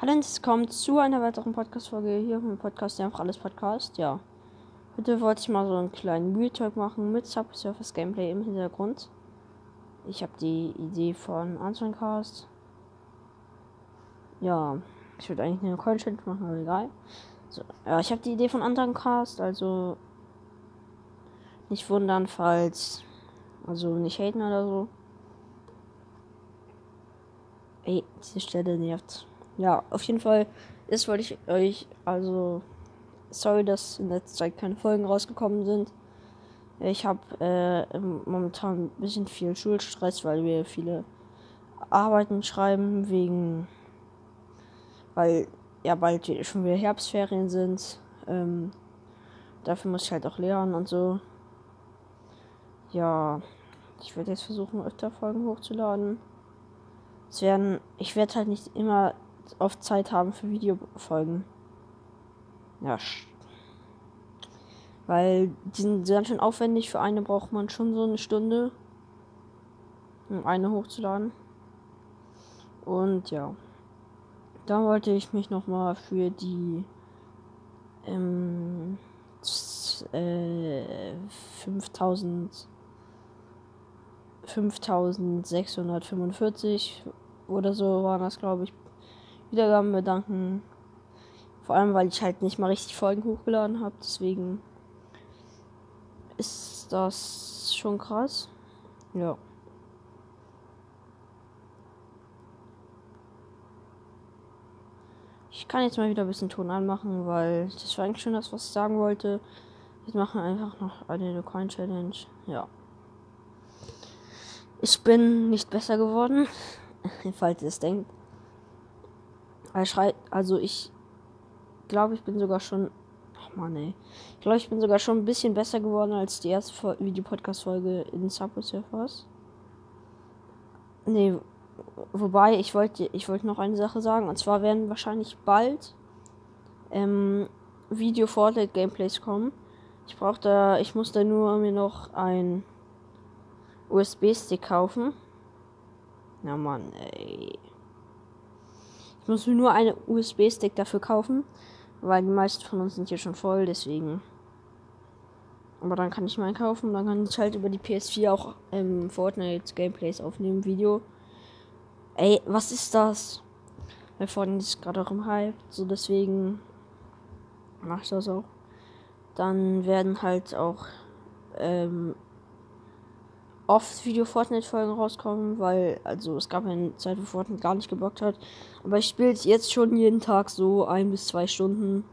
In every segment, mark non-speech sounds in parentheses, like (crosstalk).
Hallo und es kommt zu einer weiteren Podcast-Folge hier im Podcast, der einfach alles Podcast. Ja. Heute wollte ich mal so einen kleinen Real machen mit Subsurface Gameplay im Hintergrund. Ich habe die Idee von Antoncast. Ja, ich würde eigentlich eine Coin Challenge machen, aber egal. So, ja, ich habe die Idee von Antoncast, also nicht wundern, falls also nicht haten oder so. Ey, diese Stelle nervt. Ja, auf jeden Fall ist, wollte ich euch, also, sorry, dass in letzter Zeit keine Folgen rausgekommen sind. Ich habe äh, momentan ein bisschen viel Schulstress, weil wir viele Arbeiten schreiben, wegen, weil ja bald schon wieder Herbstferien sind. Ähm, dafür muss ich halt auch lernen und so. Ja, ich werde jetzt versuchen, öfter Folgen hochzuladen. Es werden, ich werde halt nicht immer oft Zeit haben für Videofolgen. Ja. Weil die sind ganz schön aufwendig. Für eine braucht man schon so eine Stunde, um eine hochzuladen. Und ja. Dann wollte ich mich nochmal für die ähm, äh, 5000 5645 oder so waren das, glaube ich, Wiedergaben bedanken. Vor allem, weil ich halt nicht mal richtig Folgen hochgeladen habe. Deswegen ist das schon krass. Ja. Ich kann jetzt mal wieder ein bisschen Ton anmachen, weil das war eigentlich schon das, was ich sagen wollte. Jetzt machen einfach noch eine Coin Challenge. Ja. Ich bin nicht besser geworden, (laughs) falls ihr es denkt. Also ich glaube, ich bin sogar schon. Ach man, ey. Ich glaube, ich bin sogar schon ein bisschen besser geworden als die erste Videopodcast-Folge in Subway Surfers. Nee, wobei ich wollte ich wollte noch eine Sache sagen. Und zwar werden wahrscheinlich bald ähm, Video Fortnite Gameplays kommen. Ich brauche da, ich muss da nur mir noch ein USB-Stick kaufen. Na Mann, ey. Mir nur einen USB-Stick dafür kaufen, weil die meisten von uns sind hier schon voll, deswegen. Aber dann kann ich mal kaufen, dann kann ich halt über die PS4 auch ähm, Fortnite Gameplays aufnehmen, Video. Ey, was ist das? Weil Fortnite ist gerade auch im Hype, so deswegen mach ich das auch. Dann werden halt auch ähm, oft Video Fortnite Folgen rauskommen, weil also es gab eine Zeit, wo Fortnite gar nicht geblockt hat. Aber ich spiele jetzt schon jeden Tag so ein bis zwei Stunden.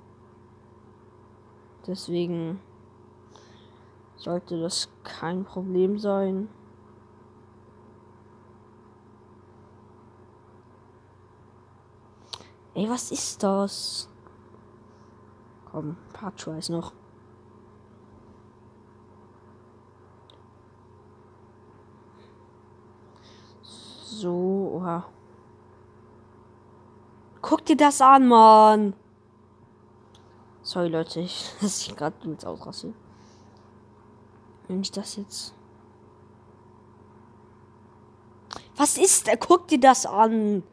Deswegen sollte das kein Problem sein. Ey, was ist das? Komm, Part Tries noch. So, oha. Guck dir das an, Mann. Sorry, Leute, (laughs) ich dass ich gerade übelst ausrasse. Wenn ich das jetzt. Was ist der? Guck dir das an.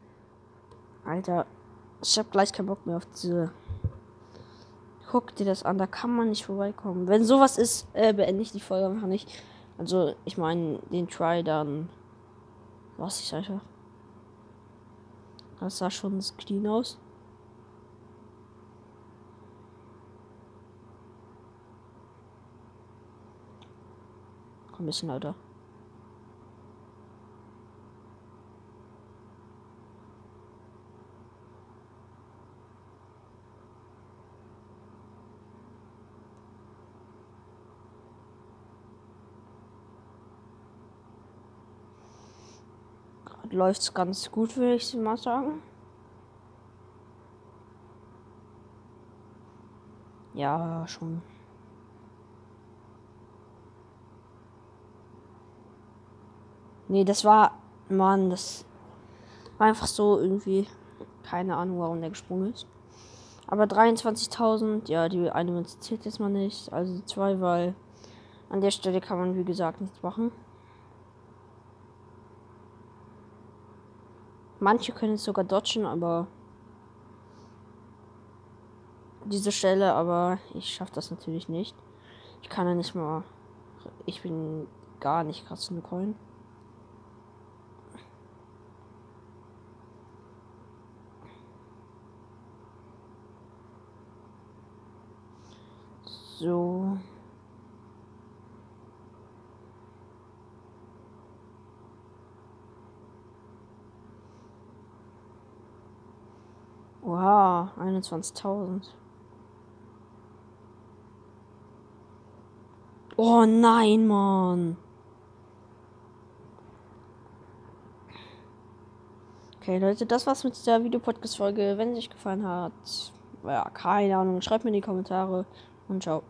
Alter, ich hab gleich keinen Bock mehr auf diese. Guck dir das an, da kann man nicht vorbeikommen. Wenn sowas ist, äh, beende ich die Folge einfach nicht. Also, ich meine, den Try dann. Was ich einfach. Das sah schon clean aus. Komm ein bisschen lauter. Läuft es ganz gut, würde ich mal sagen. Ja, schon. Nee, das war. Mann, das war einfach so irgendwie. Keine Ahnung, warum der gesprungen ist. Aber 23.000, ja, die eine Münze zählt jetzt mal nicht. Also zwei, weil an der Stelle kann man, wie gesagt, nichts machen. Manche können es sogar dodgen, aber diese Stelle, aber ich schaffe das natürlich nicht. Ich kann ja nicht mal. Ich bin gar nicht krass in Coin. So. Wow, 21.000. Oh nein, Mann. Okay, Leute, das war's mit der Videopodcast-Folge. Wenn es euch gefallen hat, ja, keine Ahnung, schreibt mir in die Kommentare und ciao.